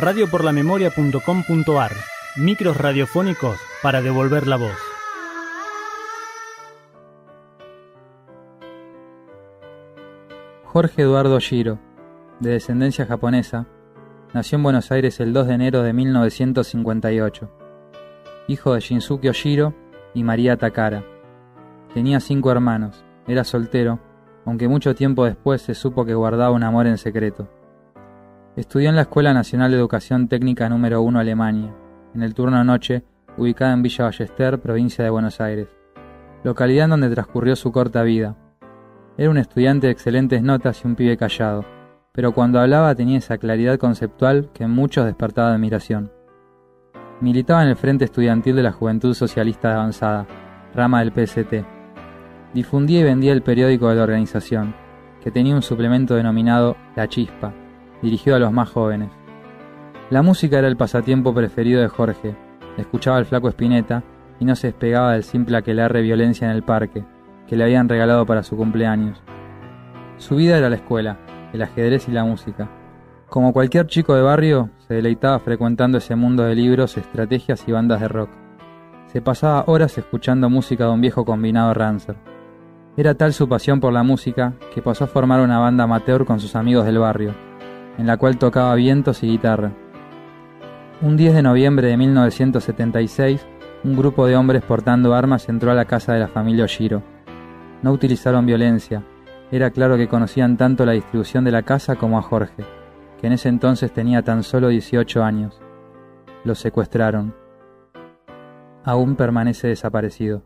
radioporlamemoria.com.ar Micros radiofónicos para devolver la voz. Jorge Eduardo Shiro, de descendencia japonesa, nació en Buenos Aires el 2 de enero de 1958. Hijo de Shinsuke Oshiro y María Takara. Tenía cinco hermanos, era soltero, aunque mucho tiempo después se supo que guardaba un amor en secreto. Estudió en la Escuela Nacional de Educación Técnica número 1 Alemania, en el turno noche, ubicada en Villa Ballester, provincia de Buenos Aires, localidad en donde transcurrió su corta vida. Era un estudiante de excelentes notas y un pibe callado, pero cuando hablaba tenía esa claridad conceptual que en muchos despertaba admiración. Militaba en el Frente Estudiantil de la Juventud Socialista de Avanzada, rama del PST. Difundía y vendía el periódico de la organización, que tenía un suplemento denominado La Chispa, dirigido a los más jóvenes. La música era el pasatiempo preferido de Jorge, escuchaba al flaco Espineta y no se despegaba del simple aquelarre violencia en el parque, que le habían regalado para su cumpleaños. Su vida era la escuela, el ajedrez y la música. Como cualquier chico de barrio, se deleitaba frecuentando ese mundo de libros, estrategias y bandas de rock. Se pasaba horas escuchando música de un viejo combinado Rancer. Era tal su pasión por la música que pasó a formar una banda amateur con sus amigos del barrio, en la cual tocaba vientos y guitarra. Un 10 de noviembre de 1976, un grupo de hombres portando armas entró a la casa de la familia Oshiro. No utilizaron violencia, era claro que conocían tanto la distribución de la casa como a Jorge, que en ese entonces tenía tan solo 18 años. Lo secuestraron. Aún permanece desaparecido.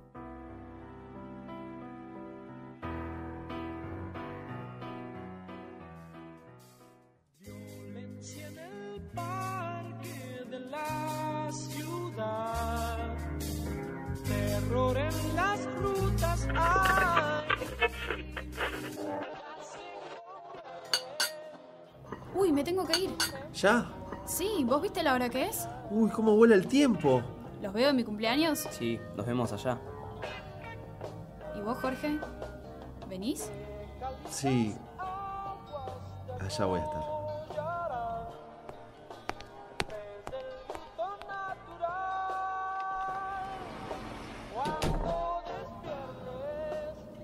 Uy, me tengo que ir. ¿Ya? Sí, ¿vos viste la hora que es? Uy, cómo vuela el tiempo. ¿Los veo en mi cumpleaños? Sí, nos vemos allá. ¿Y vos, Jorge? ¿Venís? Sí. Allá voy a estar.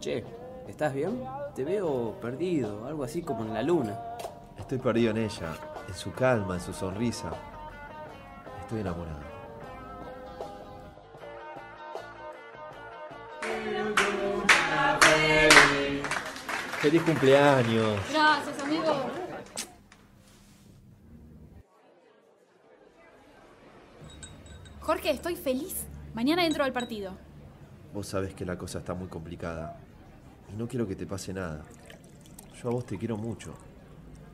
Che, ¿estás bien? Te veo perdido, algo así como en la luna. Estoy perdido en ella, en su calma, en su sonrisa. Estoy enamorado. ¡Feliz cumpleaños! Gracias, amigo. Jorge, estoy feliz. Mañana entro al partido. Vos sabés que la cosa está muy complicada. Y no quiero que te pase nada. Yo a vos te quiero mucho.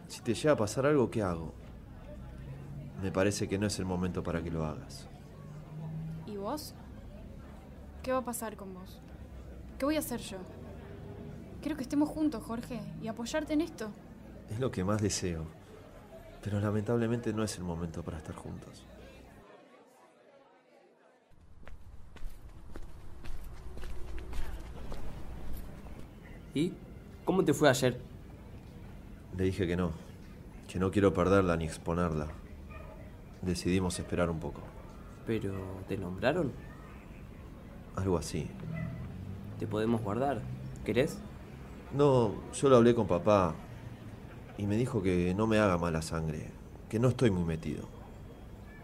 Si te llega a pasar algo, ¿qué hago? Me parece que no es el momento para que lo hagas. ¿Y vos? ¿Qué va a pasar con vos? ¿Qué voy a hacer yo? Quiero que estemos juntos, Jorge, y apoyarte en esto. Es lo que más deseo. Pero lamentablemente no es el momento para estar juntos. ¿Y? ¿Cómo te fue ayer? Le dije que no, que no quiero perderla ni exponerla. Decidimos esperar un poco. ¿Pero te nombraron? Algo así. ¿Te podemos guardar? ¿Querés? No, yo lo hablé con papá y me dijo que no me haga mala sangre, que no estoy muy metido.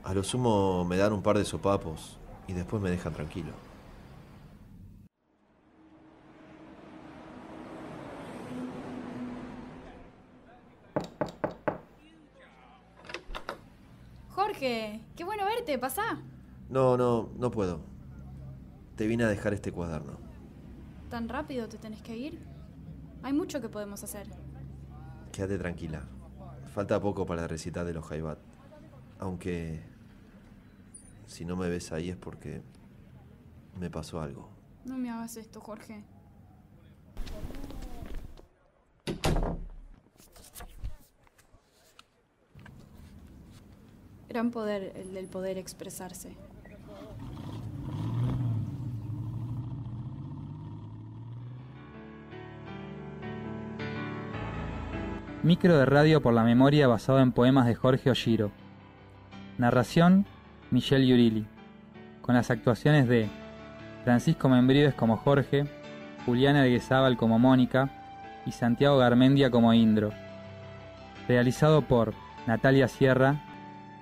A lo sumo me dan un par de sopapos y después me dejan tranquilo. Jorge, qué bueno verte, pasá. No, no, no puedo. Te vine a dejar este cuaderno. ¿Tan rápido te tenés que ir? Hay mucho que podemos hacer. Quédate tranquila. Falta poco para la recita de los Jaibat. Aunque si no me ves ahí es porque me pasó algo. No me hagas esto, Jorge. Gran poder el del poder expresarse. Micro de radio por la memoria basado en poemas de Jorge Oshiro. Narración, Michelle Yurilli, con las actuaciones de Francisco Membrives como Jorge, Juliana Arguezábal como Mónica y Santiago Garmendia como Indro. Realizado por Natalia Sierra,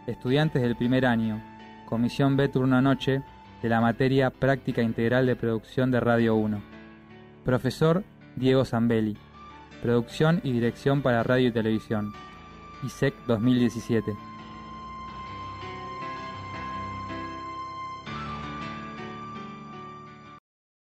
estudiantes del primer año, Comisión B Turno Noche, de la materia Práctica Integral de Producción de Radio 1. Profesor Diego Zambelli. Producción y dirección para radio y televisión. ISEC 2017.